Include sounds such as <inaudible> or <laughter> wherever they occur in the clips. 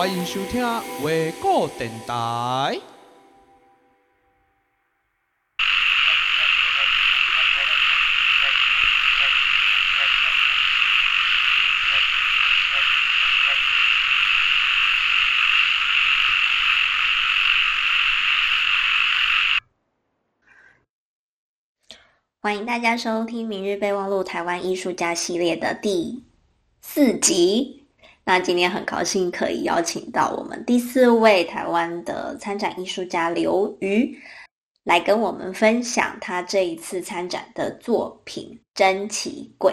欢迎收听《卫国电台》。欢迎大家收听《明日备忘录》台湾艺术家系列的第四集。那今天很高兴可以邀请到我们第四位台湾的参展艺术家刘瑜，来跟我们分享他这一次参展的作品《珍奇柜》。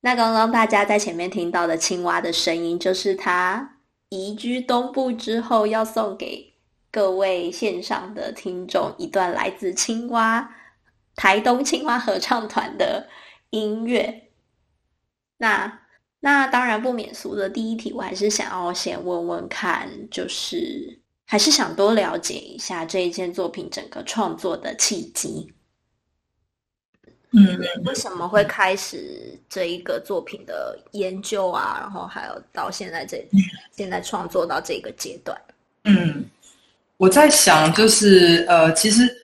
那刚刚大家在前面听到的青蛙的声音，就是他移居东部之后要送给各位线上的听众一段来自青蛙。台东青蛙合唱团的音乐，那那当然不免俗的第一题，我还是想要先问问看，就是还是想多了解一下这一件作品整个创作的契机。嗯，为什么会开始这一个作品的研究啊？然后还有到现在这现在创作到这个阶段。嗯，我在想，就是呃，其实。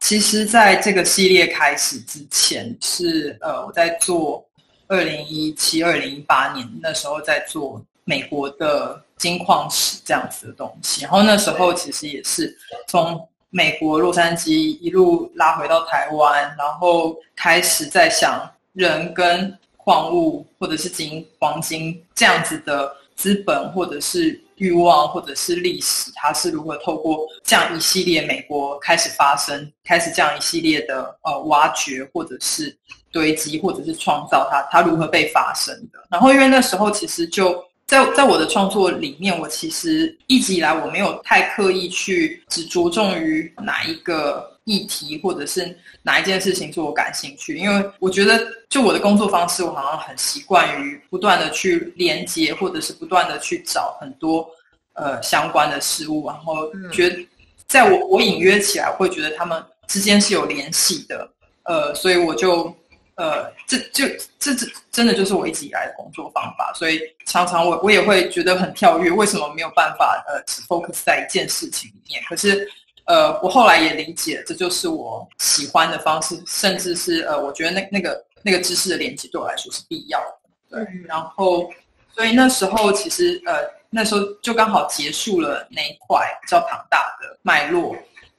其实，在这个系列开始之前，是呃，我在做二零一七、二零一八年那时候在做美国的金矿石这样子的东西。然后那时候其实也是从美国洛杉矶一路拉回到台湾，然后开始在想人跟矿物或者是金黄金这样子的资本，或者是。欲望或者是历史，它是如何透过这样一系列美国开始发生，开始这样一系列的呃挖掘，或者是堆积，或者是创造它，它如何被发生的？然后因为那时候其实就在在我的创作里面，我其实一直以来我没有太刻意去只着重于哪一个。议题或者是哪一件事情是我感兴趣，因为我觉得就我的工作方式，我好像很习惯于不断的去连接，或者是不断的去找很多呃相关的事物，然后觉得在我我隐约起来，会觉得他们之间是有联系的，呃，所以我就呃这就这这真的就是我一直以来的工作方法，所以常常我我也会觉得很跳跃，为什么没有办法呃只 focus 在一件事情里面？可是。呃，我后来也理解，这就是我喜欢的方式，甚至是呃，我觉得那那个那个知识的连接对我来说是必要的。对，然后，所以那时候其实呃，那时候就刚好结束了那一块比较庞大的脉络，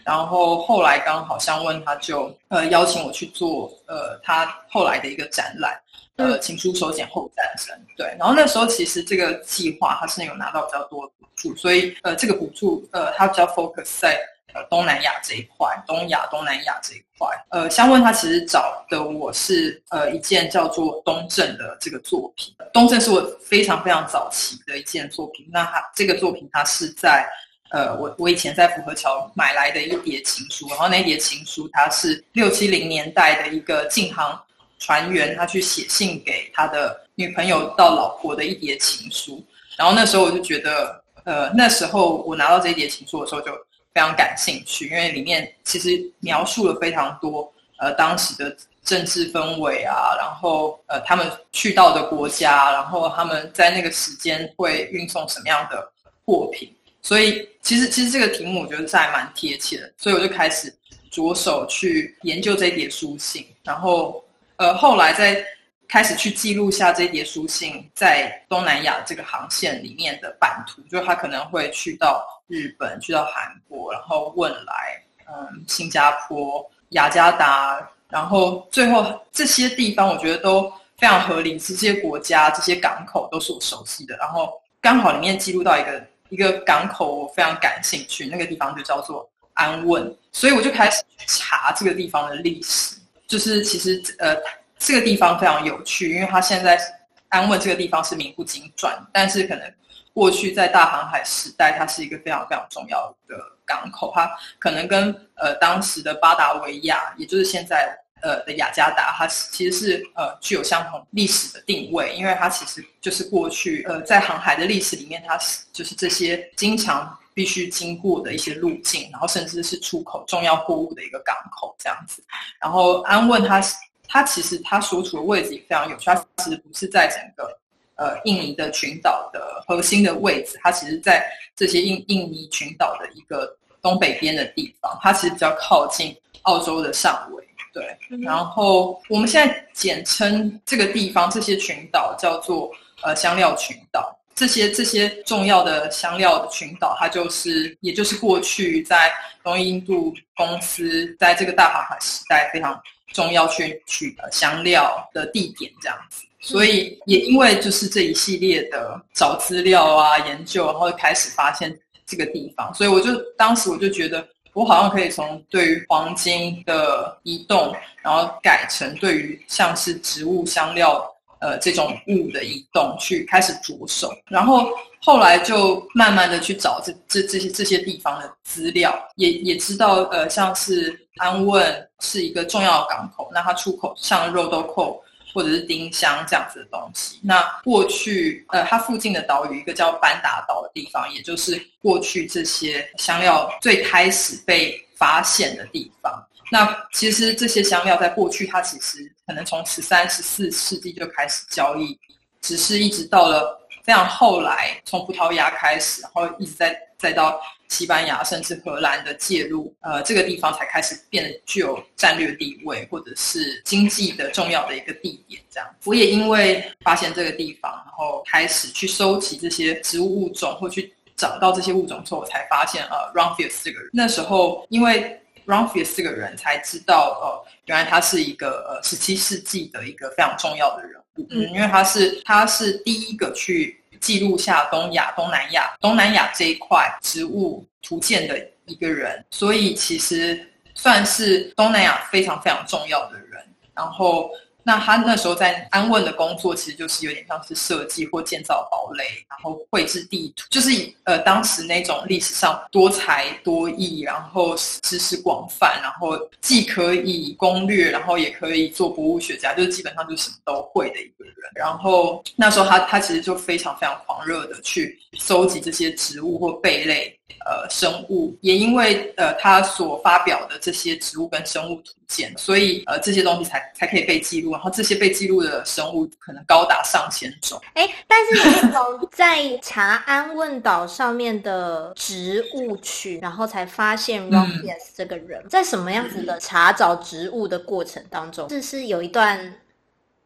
然后后来刚好香问他就呃邀请我去做呃他后来的一个展览，呃，情书手剪后战争。对，然后那时候其实这个计划他是有拿到比较多的补助，所以呃，这个补助呃，它比较 focus 在。呃，东南亚这一块，东亚、东南亚这一块，呃，香问他其实找的我是呃一件叫做东正的这个作品。东正是我非常非常早期的一件作品。那他这个作品，它是在呃我我以前在府河桥买来的一叠情书，然后那叠情书它是六七零年代的一个禁航船员，他去写信给他的女朋友到老婆的一叠情书。然后那时候我就觉得，呃，那时候我拿到这一叠情书的时候就。非常感兴趣，因为里面其实描述了非常多呃当时的政治氛围啊，然后呃他们去到的国家，然后他们在那个时间会运送什么样的货品，所以其实其实这个题目我觉得在蛮贴切的，所以我就开始着手去研究这一叠书信，然后呃后来再开始去记录下这一叠书信在东南亚这个航线里面的版图，就他可能会去到。日本去到韩国，然后汶莱，嗯，新加坡、雅加达，然后最后这些地方，我觉得都非常合理。这些国家、这些港口都是我熟悉的。然后刚好里面记录到一个一个港口，我非常感兴趣，那个地方就叫做安汶，所以我就开始查这个地方的历史。就是其实呃，这个地方非常有趣，因为它现在安汶这个地方是名不经传，但是可能。过去在大航海时代，它是一个非常非常重要的港口。它可能跟呃当时的巴达维亚，也就是现在呃的雅加达，它其实是呃具有相同历史的定位，因为它其实就是过去呃在航海的历史里面，它是就是这些经常必须经过的一些路径，然后甚至是出口重要货物的一个港口这样子。然后安汶它它其实它所处的位置也非常有趣，它其实不是在整个。呃，印尼的群岛的核心的位置，它其实在这些印印尼群岛的一个东北边的地方，它其实比较靠近澳洲的上围。对，然后我们现在简称这个地方这些群岛叫做呃香料群岛。这些这些重要的香料的群岛，它就是也就是过去在东印度公司在这个大航海时代非常重要去取的香料的地点这样子。所以也因为就是这一系列的找资料啊研究，然后开始发现这个地方，所以我就当时我就觉得。我好像可以从对于黄金的移动，然后改成对于像是植物香料，呃，这种物的移动去开始着手，然后后来就慢慢的去找这这这些这些地方的资料，也也知道，呃，像是安汶是一个重要港口，那它出口像肉豆蔻。或者是丁香这样子的东西。那过去，呃，它附近的岛屿，一个叫班达岛的地方，也就是过去这些香料最开始被发现的地方。那其实这些香料在过去，它其实可能从十三、十四世纪就开始交易，只是一直到了非常后来，从葡萄牙开始，然后一直在再到。西班牙甚至荷兰的介入，呃，这个地方才开始变得具有战略地位，或者是经济的重要的一个地点。这样，我也因为发现这个地方，然后开始去收集这些植物物种，或去找到这些物种之后，我才发现，呃，Rumphius 这个人。那时候，因为 Rumphius 这个人，才知道，呃，原来他是一个呃十七世纪的一个非常重要的人，嗯，因为他是他是第一个去。记录下东亚、东南亚、东南亚这一块植物图鉴的一个人，所以其实算是东南亚非常非常重要的人。然后。那他那时候在安汶的工作，其实就是有点像是设计或建造堡垒，然后绘制地图，就是呃当时那种历史上多才多艺，然后知识广泛，然后既可以攻略，然后也可以做博物学家，就是基本上就什么都会的一个人。然后那时候他他其实就非常非常狂热的去搜集这些植物或贝类。呃，生物也因为呃他所发表的这些植物跟生物图鉴，所以呃这些东西才才可以被记录。然后这些被记录的生物可能高达上千种。哎，但是你从在查安问岛上面的植物群，然后才发现 Rumphius 这个人，嗯、在什么样子的查找植物的过程当中，这是有一段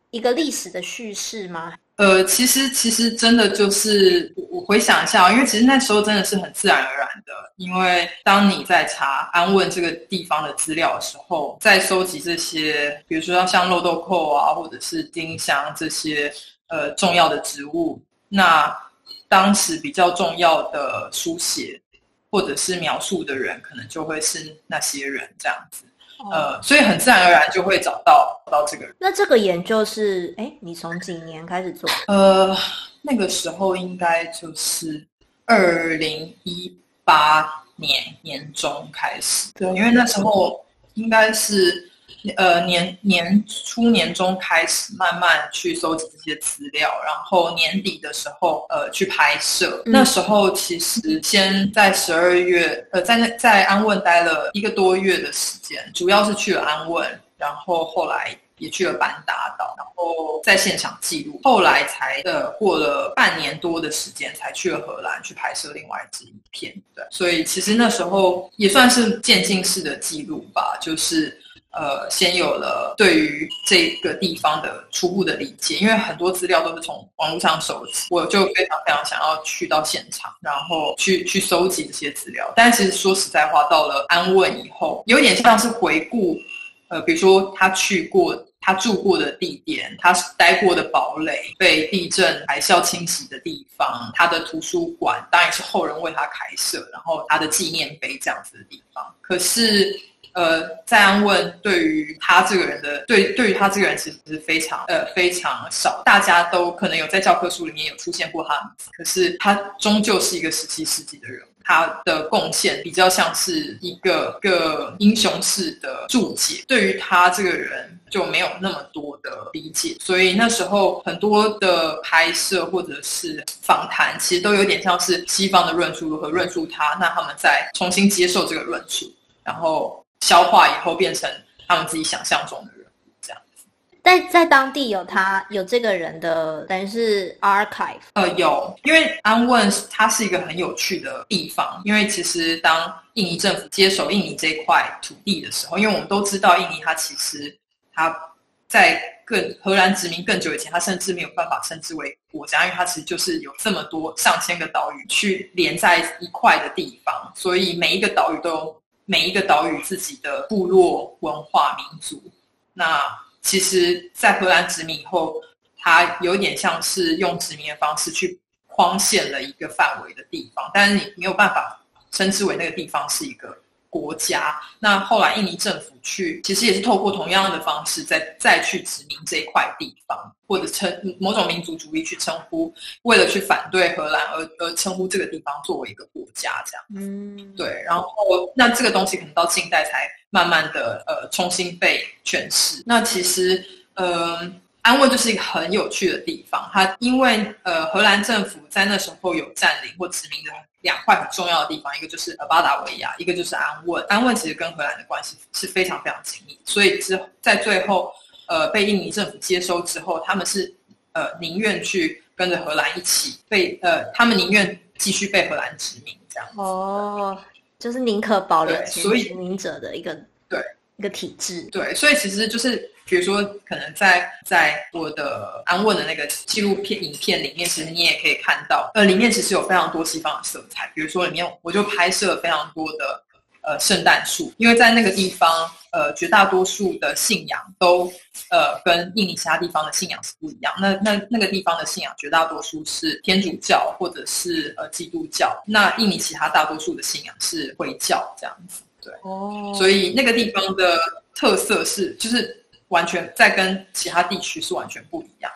一个历史的叙事吗？呃，其实其实真的就是我回想一下，因为其实那时候真的是很自然而然的，因为当你在查安汶这个地方的资料的时候，在收集这些，比如说像漏豆蔻啊，或者是丁香这些呃重要的植物，那当时比较重要的书写或者是描述的人，可能就会是那些人这样子。呃，所以很自然而然就会找到找到这个人。那这个研究是，哎，你从几年开始做？呃，那个时候应该就是二零一八年年中开始。对，因为那时候应该是。呃，年年初、年中开始慢慢去收集这些资料，然后年底的时候，呃，去拍摄。嗯、那时候其实先在十二月，呃，在在安汶待了一个多月的时间，主要是去了安汶，然后后来也去了班达岛，然后在现场记录。后来才呃过了半年多的时间，才去了荷兰去拍摄另外一支影片。对，所以其实那时候也算是渐进式的记录吧，就是。呃，先有了对于这个地方的初步的理解，因为很多资料都是从网络上收集，我就非常非常想要去到现场，然后去去收集这些资料。但其实说实在话，到了安汶以后，有点像是回顾，呃，比如说他去过、他住过的地点，他待过的堡垒，被地震、海啸侵袭的地方，他的图书馆，当然是后人为他开设，然后他的纪念碑这样子的地方。可是。呃，在安问对于他这个人的对，对于他这个人其实是非常呃非常少，大家都可能有在教科书里面有出现过他，可是他终究是一个十七世纪的人，他的贡献比较像是一个个英雄式的注解，对于他这个人就没有那么多的理解，所以那时候很多的拍摄或者是访谈，其实都有点像是西方的论述如何论述他，那他们再重新接受这个论述，然后。消化以后变成他们自己想象中的人，这样子。在在当地有他有这个人的等于是 archive，呃，有，因为安汶它是一个很有趣的地方，因为其实当印尼政府接手印尼这块土地的时候，因为我们都知道印尼它其实它在更荷兰殖民更久以前，它甚至没有办法称之为国家，因为它其实就是有这么多上千个岛屿去连在一块的地方，所以每一个岛屿都有每一个岛屿自己的部落文化民族，那。其实，在荷兰殖民以后，它有点像是用殖民的方式去框限了一个范围的地方，但是你没有办法称之为那个地方是一个国家。那后来印尼政府去，其实也是透过同样的方式再再去殖民这一块地方，或者称某种民族主义去称呼，为了去反对荷兰而而称呼这个地方作为一个国家，这样。嗯，对。然后，那这个东西可能到近代才。慢慢的，呃，重新被诠释。那其实，呃，安汶就是一个很有趣的地方。它因为，呃，荷兰政府在那时候有占领或殖民的两块很重要的地方，一个就是呃巴达维亚，一个就是安汶。安汶其实跟荷兰的关系是非常非常紧密，所以之在最后，呃，被印尼政府接收之后，他们是呃宁愿去跟着荷兰一起被，呃，他们宁愿继续被荷兰殖民这样。哦。就是宁可保留所以殖民者的一个对一个体制，对，所以其实就是比如说，可能在在我的安汶的那个纪录片影片里面，其实你也可以看到，呃，里面其实有非常多西方的色彩，比如说里面我就拍摄了非常多的。呃，圣诞树，因为在那个地方，呃，绝大多数的信仰都，呃，跟印尼其他地方的信仰是不一样。那那那个地方的信仰绝大多数是天主教或者是呃基督教，那印尼其他大多数的信仰是回教这样子。对，哦，所以那个地方的特色是，就是完全在跟其他地区是完全不一样。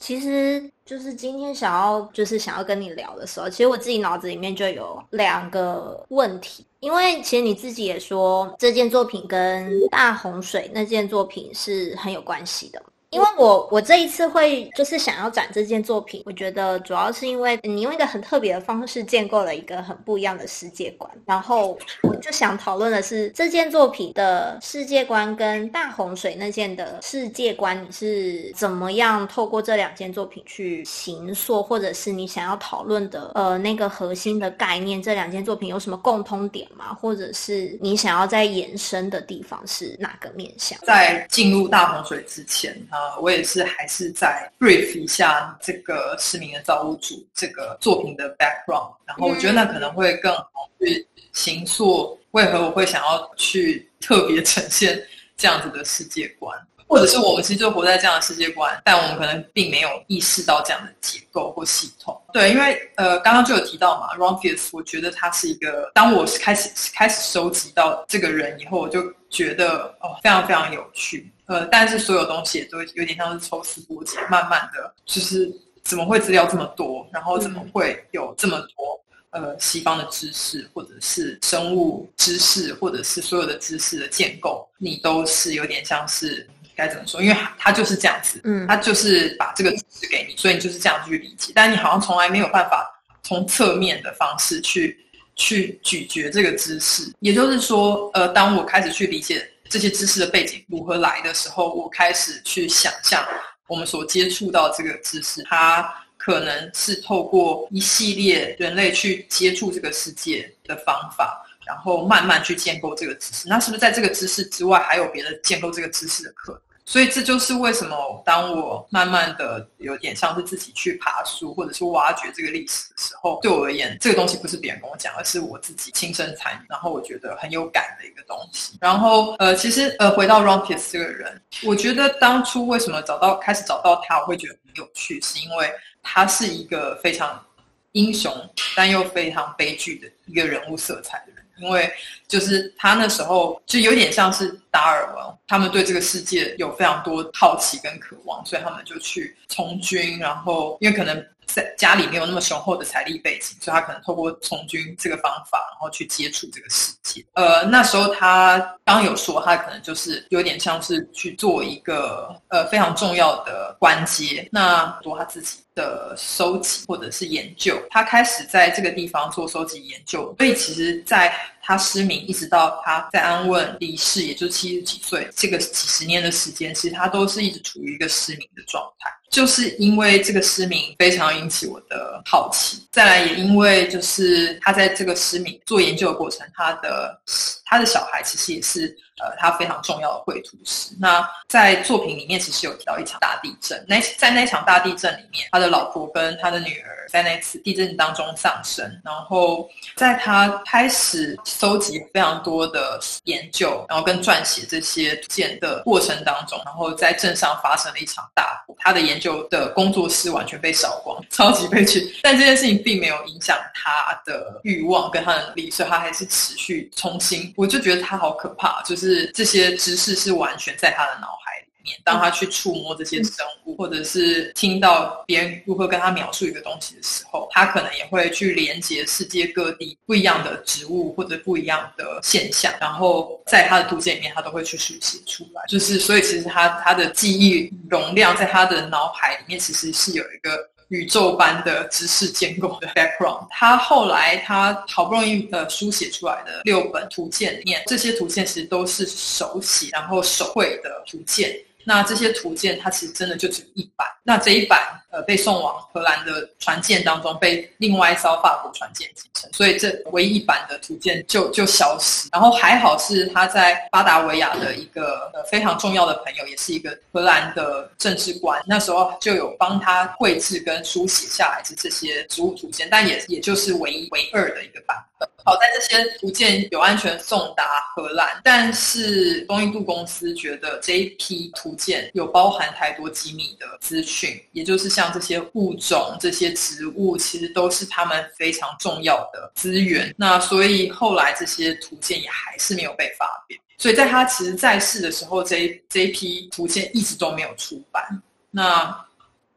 其实就是今天想要就是想要跟你聊的时候，其实我自己脑子里面就有两个问题，因为其实你自己也说这件作品跟大洪水那件作品是很有关系的。因为我我这一次会就是想要展这件作品，我觉得主要是因为你用一个很特别的方式建构了一个很不一样的世界观，然后我就想讨论的是这件作品的世界观跟大洪水那件的世界观，你是怎么样透过这两件作品去形塑，或者是你想要讨论的呃那个核心的概念，这两件作品有什么共通点吗？或者是你想要再延伸的地方是哪个面向？在进入大洪水之前啊，我也是还是在 brief 一下这个失明的造物主这个作品的 background，然后我觉得那可能会更好去形塑为何我会想要去特别呈现这样子的世界观，或者是我们其实就活在这样的世界观，但我们可能并没有意识到这样的结构或系统。对，因为呃刚刚就有提到嘛，Rumphius，我觉得他是一个，当我开始开始收集到这个人以后，我就觉得哦非常非常有趣。呃，但是所有东西也都有点像是抽丝剥茧，慢慢的就是怎么会资料这么多，然后怎么会有这么多呃西方的知识，或者是生物知识，或者是所有的知识的建构，你都是有点像是该怎么说？因为他就是这样子，嗯，他就是把这个知识给你，所以你就是这样去理解，但你好像从来没有办法从侧面的方式去去咀嚼这个知识，也就是说，呃，当我开始去理解。这些知识的背景如何来的时候，我开始去想象我们所接触到这个知识，它可能是透过一系列人类去接触这个世界的方法，然后慢慢去建构这个知识。那是不是在这个知识之外，还有别的建构这个知识的可能？所以这就是为什么，当我慢慢的有点像是自己去爬书，或者是挖掘这个历史的时候，对我而言，这个东西不是别人跟我讲，而是我自己亲身参与，然后我觉得很有感的一个东西。然后，呃，其实，呃，回到 Rumphius 这个人，我觉得当初为什么找到开始找到他，我会觉得很有趣，是因为他是一个非常英雄，但又非常悲剧的一个人物色彩的人。因为就是他那时候就有点像是达尔文，他们对这个世界有非常多好奇跟渴望，所以他们就去从军。然后因为可能家里没有那么雄厚的财力背景，所以他可能透过从军这个方法，然后去接触这个世界。呃，那时候他刚有说，他可能就是有点像是去做一个呃非常重要的关节，那做他自己的收集或者是研究，他开始在这个地方做收集研究，所以其实，在他失明一直到他在安汶离世，也就七十几岁，这个几十年的时间，其实他都是一直处于一个失明的状态。就是因为这个失明非常引起我的好奇，再来也因为就是他在这个失明做研究的过程，他的他的小孩其实也是。呃，他非常重要的绘图师。那在作品里面，其实有提到一场大地震。那在那场大地震里面，他的老婆跟他的女儿在那次地震当中丧生。然后在他开始搜集非常多的研究，然后跟撰写这些图鉴的过程当中，然后在镇上发生了一场大火，他的研究的工作室完全被烧光，<laughs> 超级悲剧。但这件事情并没有影响他的欲望跟他的能力，所以他还是持续重新。我就觉得他好可怕，就是。这些知识是完全在他的脑海里面。当他去触摸这些生物，或者是听到别人如何跟他描述一个东西的时候，他可能也会去连接世界各地不一样的植物或者不一样的现象，然后在他的图鉴里面，他都会去书写出来。就是所以，其实他他的记忆容量在他的脑海里面，其实是有一个。宇宙般的知识建构的 background，他后来他好不容易呃书写出来的六本图鉴里面，这些图鉴其实都是手写然后手绘的图鉴。那这些图鉴，它其实真的就只有一版。那这一版，呃，被送往荷兰的船舰当中，被另外一艘法国船舰继承。所以这唯一版的图鉴就就消失。然后还好是他在巴达维亚的一个呃非常重要的朋友，也是一个荷兰的政治官，那时候就有帮他绘制跟书写下来的这些植物图鉴，但也也就是唯一唯二的一个版本。好在这些图鉴有安全送达荷兰，但是东印度公司觉得这一批图鉴有包含太多机密的资讯，也就是像这些物种、这些植物，其实都是他们非常重要的资源。那所以后来这些图鉴也还是没有被发表。所以在他其实在世的时候，这这一批图鉴一直都没有出版。那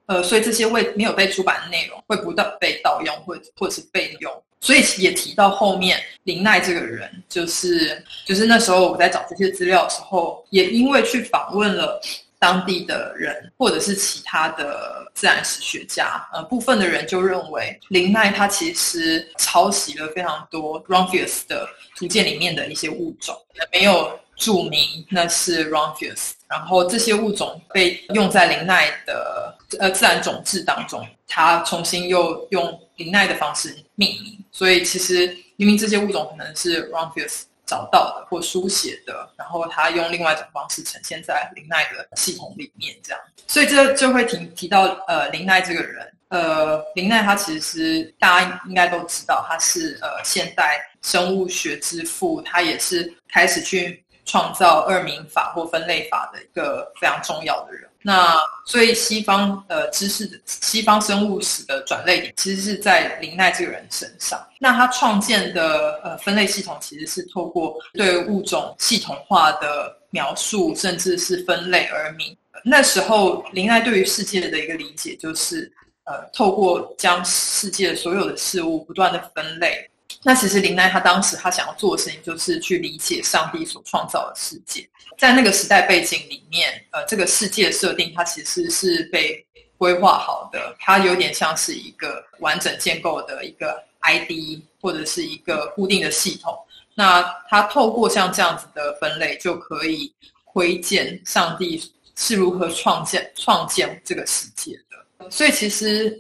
呃，所以这些未没有被出版的内容会不断被盗用，或或者是被用。所以也提到后面林奈这个人，就是就是那时候我在找这些资料的时候，也因为去访问了当地的人，或者是其他的自然史学家，呃，部分的人就认为林奈他其实抄袭了非常多 Rumphius 的图鉴里面的一些物种，没有注明那是 Rumphius，然后这些物种被用在林奈的呃自然种志当中，他重新又用林奈的方式命名。所以其实明明这些物种可能是 Rumphius 找到的或书写的，然后他用另外一种方式呈现在林奈的系统里面，这样。所以这就会提提到呃林奈这个人，呃林奈他其实大家应该都知道，他是呃现代生物学之父，他也是开始去创造二名法或分类法的一个非常重要的人。那所以西方呃知识的西方生物史的转捩点，其实是在林奈这个人身上。那他创建的呃分类系统，其实是透过对物种系统化的描述，甚至是分类而名。那时候林奈对于世界的一个理解，就是呃透过将世界所有的事物不断的分类。那其实林奈他当时他想要做的事情，就是去理解上帝所创造的世界。在那个时代背景里面，呃，这个世界设定它其实是被规划好的，它有点像是一个完整建构的一个 ID 或者是一个固定的系统。那它透过像这样子的分类，就可以窥见上帝是如何创建创建这个世界的。所以其实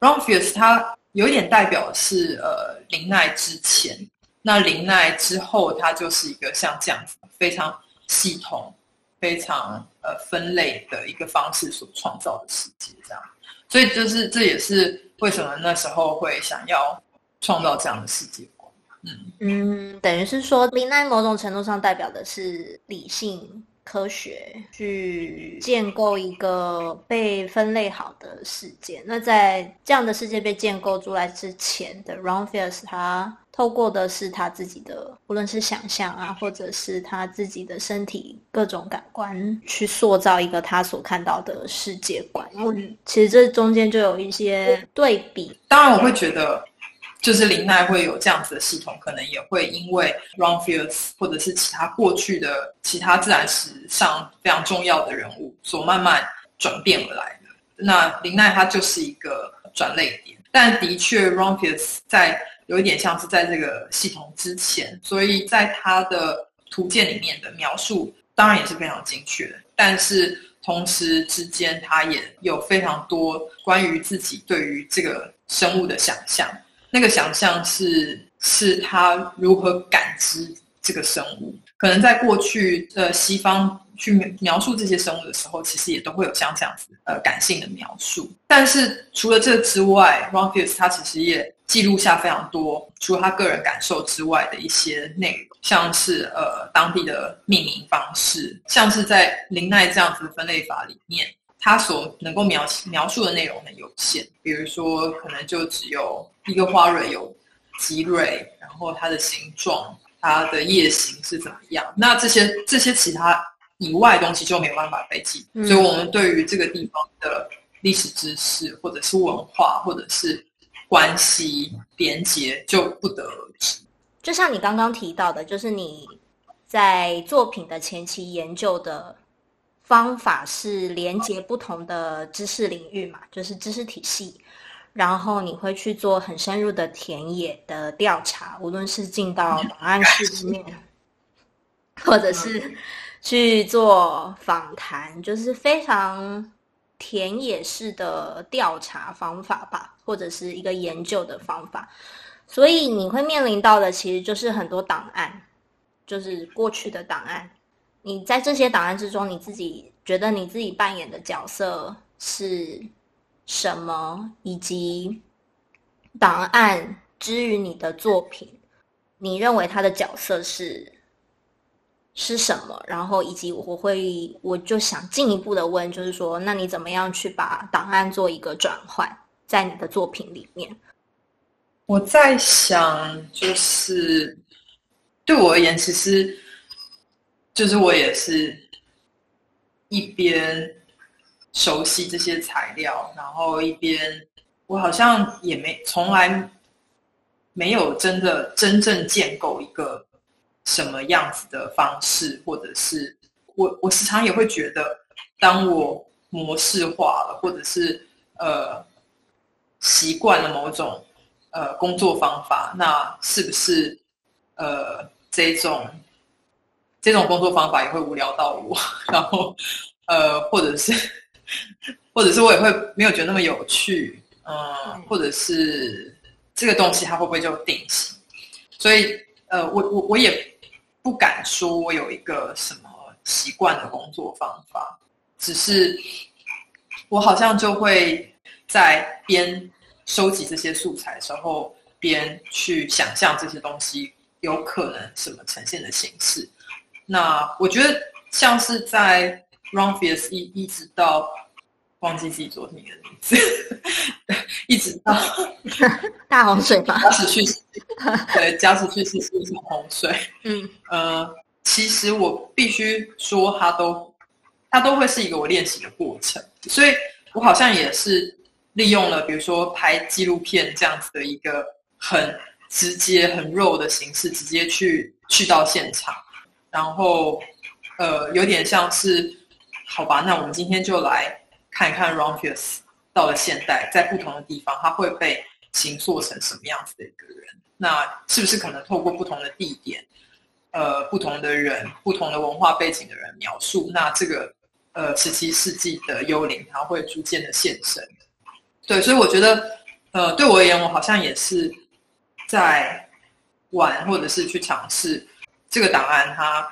Rumphius 他。有一点代表是呃林奈之前，那林奈之后，它就是一个像这样子非常系统、非常呃分类的一个方式所创造的世界，这样。所以就是这也是为什么那时候会想要创造这样的世界观。嗯嗯，等于是说林奈某种程度上代表的是理性科学去建构一个被分类好的世界。那在这样的世界被建构出来之前的 Ron Fierce，他透过的是他自己的，无论是想象啊，或者是他自己的身体各种感官，去塑造一个他所看到的世界观。嗯，其实这中间就有一些对比。当然，我会觉得。就是林奈会有这样子的系统，可能也会因为 Ron Fierce 或者是其他过去的其他自然史上非常重要的人物所慢慢转变而来的。那林奈他就是一个转捩点，但的确 Ron Fierce 在有一点像是在这个系统之前，所以在他的图鉴里面的描述当然也是非常精确的，但是同时之间他也有非常多关于自己对于这个生物的想象。那个想象是是他如何感知这个生物，可能在过去呃西方去描述这些生物的时候，其实也都会有像这样子呃感性的描述。但是除了这之外，Ron Fierce 他其实也记录下非常多除了他个人感受之外的一些内容，像是呃当地的命名方式，像是在林奈这样子分类法里面。他所能够描描述的内容很有限，比如说，可能就只有一个花蕊有几蕊，然后它的形状、它的叶形是怎么样。那这些这些其他以外的东西就没有办法被记。嗯、所以，我们对于这个地方的历史知识，或者是文化，或者是关系连结，就不得而知。就像你刚刚提到的，就是你在作品的前期研究的。方法是连接不同的知识领域嘛，就是知识体系，然后你会去做很深入的田野的调查，无论是进到档案室里面，<laughs> 或者是去做访谈，就是非常田野式的调查方法吧，或者是一个研究的方法。所以你会面临到的其实就是很多档案，就是过去的档案。你在这些档案之中，你自己觉得你自己扮演的角色是什么？以及档案之于你的作品，你认为他的角色是是什么？然后以及我会，我就想进一步的问，就是说，那你怎么样去把档案做一个转换，在你的作品里面？我在想，就是对我而言，其实。就是我也是一边熟悉这些材料，然后一边我好像也没从来没有真的真正建构一个什么样子的方式，或者是我我时常也会觉得，当我模式化了，或者是呃习惯了某种呃工作方法，那是不是呃这种？这种工作方法也会无聊到我，<laughs> 然后，呃，或者是，<laughs> 或者是我也会没有觉得那么有趣，嗯、呃，或者是这个东西它会不会就定型？所以，呃，我我我也不敢说我有一个什么习惯的工作方法，只是我好像就会在边收集这些素材的时候，边去想象这些东西有可能什么呈现的形式。那我觉得像是在 Ron Fierce 一一直到忘记自己昨天的名字，<laughs> 一直到 <laughs> 大洪水吧，加时去世，对，加时去世是一场洪水。<laughs> 嗯，呃，其实我必须说，它都它都会是一个我练习的过程，所以我好像也是利用了，比如说拍纪录片这样子的一个很直接、很肉的形式，直接去去到现场。然后，呃，有点像是，好吧，那我们今天就来看一看 Ronfius 到了现代，在不同的地方，他会被形塑成什么样子的一个人？那是不是可能透过不同的地点，呃，不同的人，不同的文化背景的人描述，那这个呃十七世纪的幽灵，他会逐渐的现身。对，所以我觉得，呃，对我而言，我好像也是在玩，或者是去尝试。这个档案它，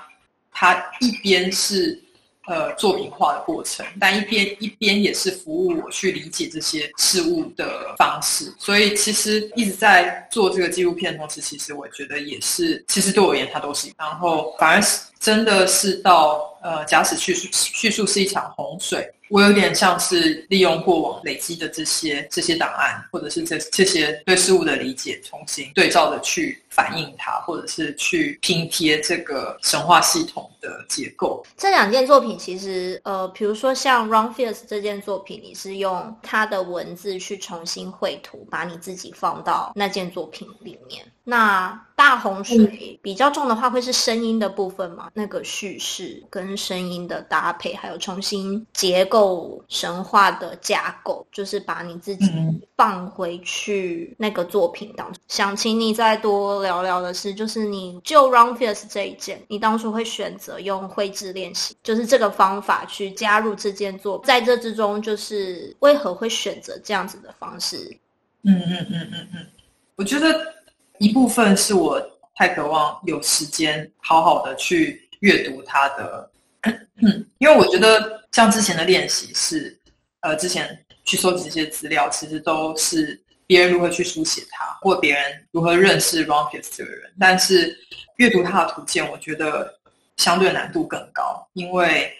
它一边是呃作品化的过程，但一边一边也是服务我去理解这些事物的方式。所以其实一直在做这个纪录片的同时，其实我觉得也是，其实对我而言它都是。然后反而是真的是到呃，假使叙述叙述是一场洪水。我有点像是利用过往累积的这些这些档案，或者是这这些对事物的理解，重新对照的去反映它，或者是去拼贴这个神话系统的结构。这两件作品其实，呃，比如说像《Run Fierce》这件作品，你是用它的文字去重新绘图，把你自己放到那件作品里面。那大洪水比较重的话，会是声音的部分吗？那个叙事跟声音的搭配，还有重新结构神话的架构，就是把你自己放回去那个作品当中。想请你再多聊聊的是，就是你就《Run Fierce》这一件，你当初会选择用绘制练习，就是这个方法去加入这件作品，在这之中，就是为何会选择这样子的方式？嗯嗯嗯嗯嗯，我觉得。一部分是我太渴望有时间好好的去阅读它的，<clears throat> 因为我觉得像之前的练习是，呃，之前去收集这些资料，其实都是别人如何去书写它，或别人如何认识 Run Fierce 这个人。但是阅读他的图鉴，我觉得相对难度更高，因为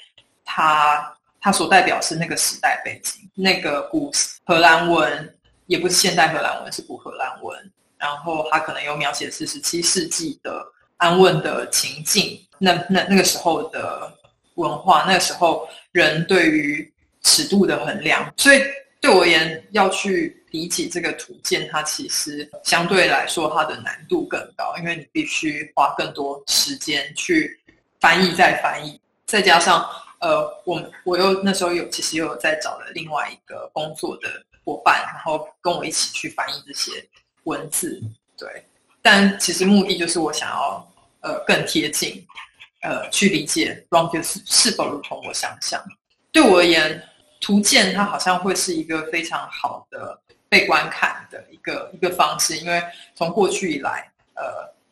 他他所代表是那个时代背景，那个古荷兰文也不是现代荷兰文，是古荷兰文。然后他可能有描写是十七世纪的安问的情境，那那那个时候的文化，那个时候人对于尺度的衡量，所以对我而言，要去理解这个图鉴，它其实相对来说它的难度更高，因为你必须花更多时间去翻译再翻译，再加上呃，我我又那时候有其实又有在找了另外一个工作的伙伴，然后跟我一起去翻译这些。文字对，但其实目的就是我想要呃更贴近，呃去理解 Run Fierce 是否如同我想象。对我而言，图鉴它好像会是一个非常好的被观看的一个一个方式，因为从过去以来，呃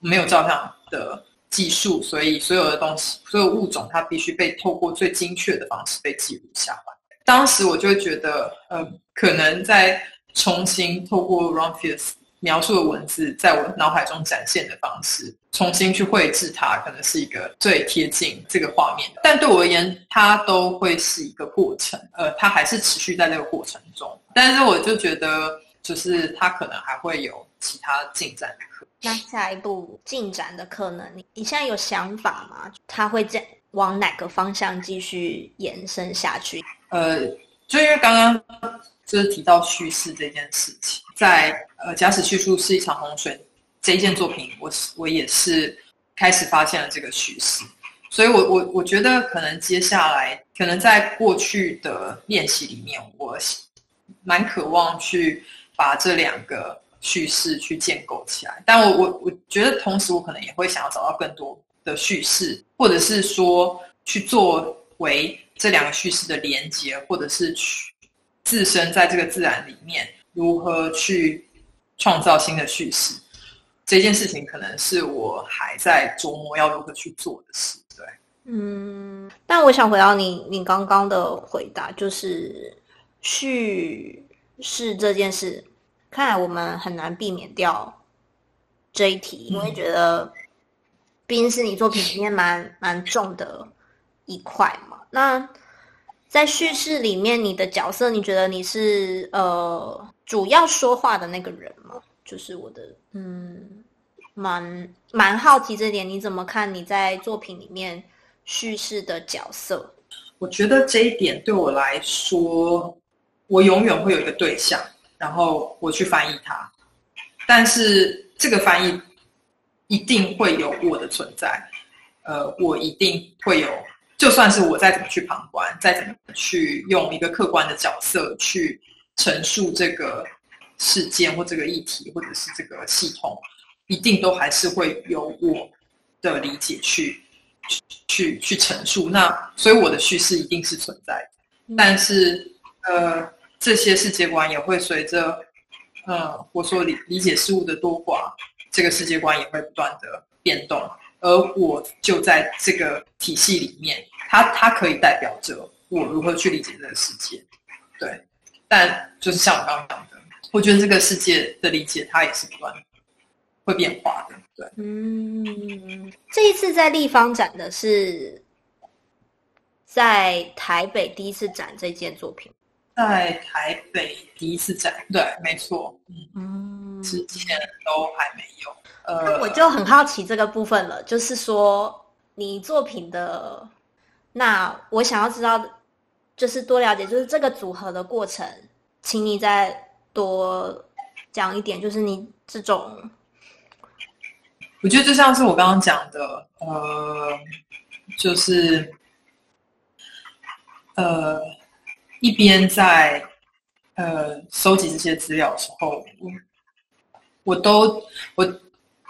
没有照相的技术，所以所有的东西，所有物种它必须被透过最精确的方式被记录下来。当时我就觉得，呃，可能在重新透过 Ron Fies 描述的文字在我脑海中展现的方式，重新去绘制它，可能是一个最贴近这个画面的。但对我而言，它都会是一个过程，呃，它还是持续在这个过程中。但是我就觉得，就是它可能还会有其他进展的可能。那下一步进展的可能，你你现在有想法吗？它会在往哪个方向继续延伸下去？呃，就因为刚刚就是提到叙事这件事情。在呃，假使叙述是一场洪水这一件作品，我是我也是开始发现了这个叙事，所以我我我觉得可能接下来可能在过去的练习里面，我蛮渴望去把这两个叙事去建构起来，但我我我觉得同时我可能也会想要找到更多的叙事，或者是说去作为这两个叙事的连接，或者是去自身在这个自然里面。如何去创造新的叙事？这件事情可能是我还在琢磨要如何去做的事。对，嗯，但我想回到你你刚刚的回答，就是叙事这件事，看来我们很难避免掉这一题，因为觉得毕竟是你作品里面蛮蛮重的一块嘛。那在叙事里面，你的角色，你觉得你是呃？主要说话的那个人吗，就是我的，嗯，蛮蛮好奇这点，你怎么看？你在作品里面叙事的角色？我觉得这一点对我来说，我永远会有一个对象，然后我去翻译它，但是这个翻译一定会有我的存在，呃，我一定会有，就算是我再怎么去旁观，再怎么去用一个客观的角色去。陈述这个事件或这个议题，或者是这个系统，一定都还是会有我的理解去去去陈述。那所以我的叙事一定是存在的，但是呃，这些世界观也会随着呃我所理理解事物的多寡，这个世界观也会不断的变动。而我就在这个体系里面，它它可以代表着我如何去理解这个世界，对。但就是像我刚刚讲的，我觉得这个世界的理解它也是不断会变化的，对。嗯，这一次在立方展的是在台北第一次展这件作品。在台北第一次展，对，没错，嗯，之前都还没有。呃，那我就很好奇这个部分了，就是说你作品的，那我想要知道，就是多了解，就是这个组合的过程，请你再多讲一点，就是你这种，我觉得就像是我刚刚讲的，呃，就是，呃。一边在呃收集这些资料的时候，我我都我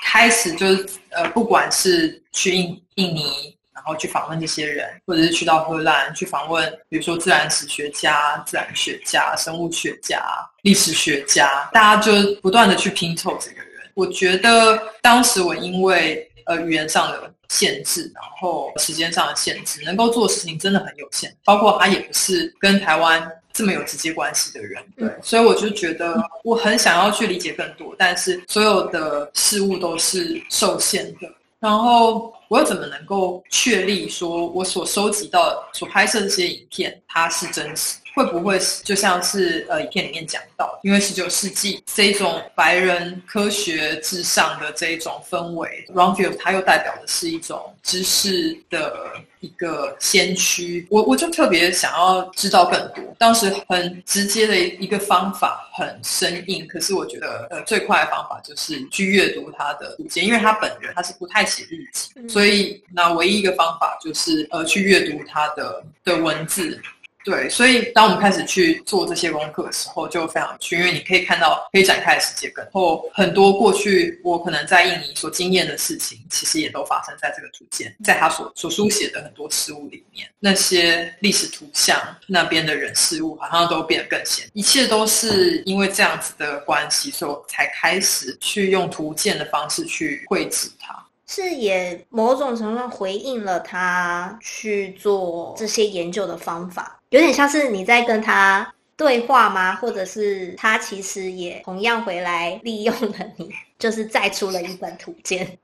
开始就是呃，不管是去印印尼，然后去访问这些人，或者是去到荷兰去访问，比如说自然史学家、自然学家、生物学家、历史学家，大家就不断的去拼凑这个人。我觉得当时我因为呃语言上的限制，然后时间上的限制，能够做的事情真的很有限。包括他也不是跟台湾这么有直接关系的人，对，所以我就觉得我很想要去理解更多，但是所有的事物都是受限的。然后我又怎么能够确立说我所收集到、所拍摄的这些影片它是真实？会不会就像是呃影片里面讲到，因为十九世纪这一种白人科学至上的这一种氛围，Ronfield 它又代表的是一种知识的一个先驱。我我就特别想要知道更多。当时很直接的一个方法，很生硬，可是我觉得呃最快的方法就是去阅读他的图鉴，因为他本人他是不太写日记，所以那唯一一个方法就是呃去阅读他的的文字。对，所以当我们开始去做这些功课的时候，就非常有趣，因为你可以看到可以展开的世界更后，很多过去我可能在印尼所经验的事情，其实也都发生在这个图鉴，在他所所书写的很多事物里面，那些历史图像那边的人事物，好像都变得更显，一切都是因为这样子的关系，所以才开始去用图鉴的方式去绘制它。是也某种程度上回应了他去做这些研究的方法，有点像是你在跟他对话吗？或者是他其实也同样回来利用了你，就是再出了一本图鉴。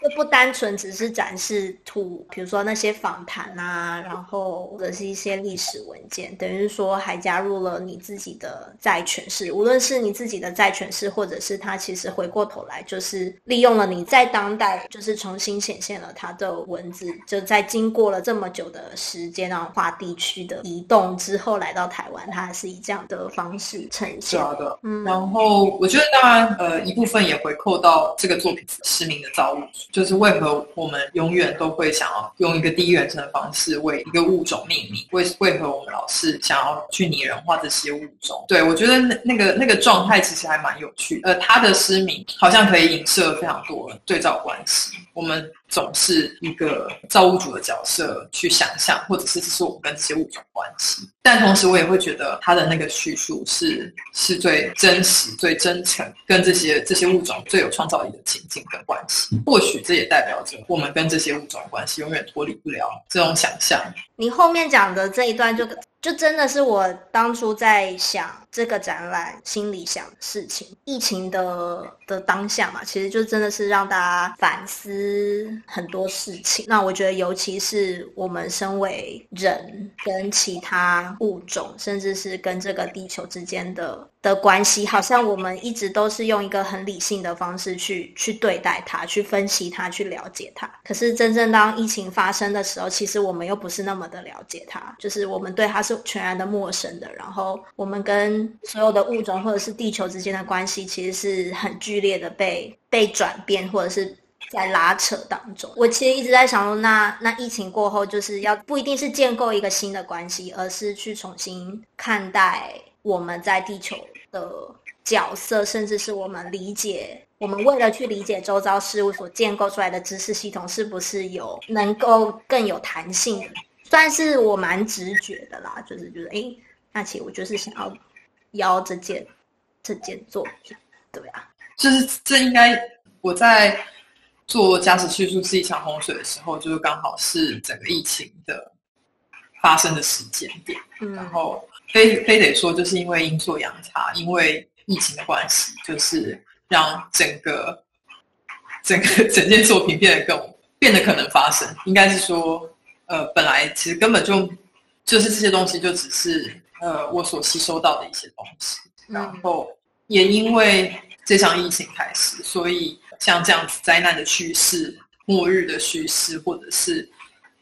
这不单纯只是展示图，比如说那些访谈啊，然后或者是一些历史文件，等于说还加入了你自己的再诠释。无论是你自己的再诠释，或者是他其实回过头来就是利用了你在当代，就是重新显现了他的文字。就在经过了这么久的时间，然后跨地区的移动之后，来到台湾，他还是以这样的方式呈现。的，嗯。然后我觉得，当然，呃，一部分也回扣到这个作品《失明的造物主》。就是为何我们永远都会想要用一个第一人称的方式为一个物种命名？为为何我们老是想要去拟人化这些物种？对，我觉得那那个那个状态其实还蛮有趣。呃，他的失明好像可以影射非常多对照关系。我们。总是一个造物主的角色去想象，或者是这是我们跟这些物种关系。但同时，我也会觉得他的那个叙述是是最真实、最真诚，跟这些这些物种最有创造力的情境跟关系。或许这也代表着我们跟这些物种关系永远脱离不了这种想象。你后面讲的这一段就，就真的是我当初在想这个展览心里想的事情。疫情的的当下嘛，其实就真的是让大家反思很多事情。那我觉得，尤其是我们身为人跟其他物种，甚至是跟这个地球之间的。的关系，好像我们一直都是用一个很理性的方式去去对待它，去分析它，去了解它。可是真正当疫情发生的时候，其实我们又不是那么的了解它，就是我们对它是全然的陌生的。然后我们跟所有的物种或者是地球之间的关系，其实是很剧烈的被被转变，或者是在拉扯当中。我其实一直在想说，那那疫情过后，就是要不一定是建构一个新的关系，而是去重新看待。我们在地球的角色，甚至是我们理解，我们为了去理解周遭事物所建构出来的知识系统，是不是有能够更有弹性的？算是我蛮直觉的啦，就是觉得，哎，那其实我就是想要邀这件这件作品，对啊，就是这应该我在做加时叙述是一场洪水的时候，就是刚好是整个疫情的发生的时间点，嗯、然后非非得说就是因为阴错阳差，因为疫情的关系，就是让整个整个整件作品变得更变得可能发生，应该是说，呃，本来其实根本就就是这些东西就只是呃我所吸收到的一些东西，然后也因为这场疫情开始，所以。像这样子灾难的趋势、末日的趋势，或者是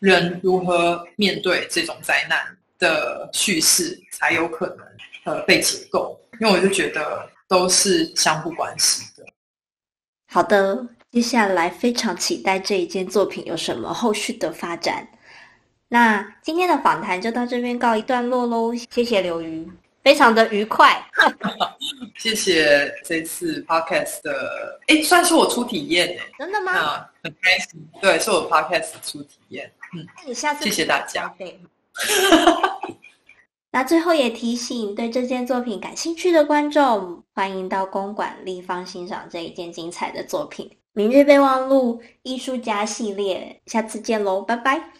人如何面对这种灾难的叙事，才有可能呃被解构。因为我就觉得都是相互关系的。好的，接下来非常期待这一件作品有什么后续的发展。那今天的访谈就到这边告一段落喽，谢谢刘瑜。非常的愉快，<laughs> 谢谢这次 podcast 的，哎，算是我初体验哎，真的吗？啊，很开心，对，是我 podcast 初体验，嗯，那你下次谢谢大家。<laughs> 那最后也提醒对这件作品感兴趣的观众，欢迎到公馆立方欣赏这一件精彩的作品《明日备忘录艺术家系列》，下次见喽，拜拜。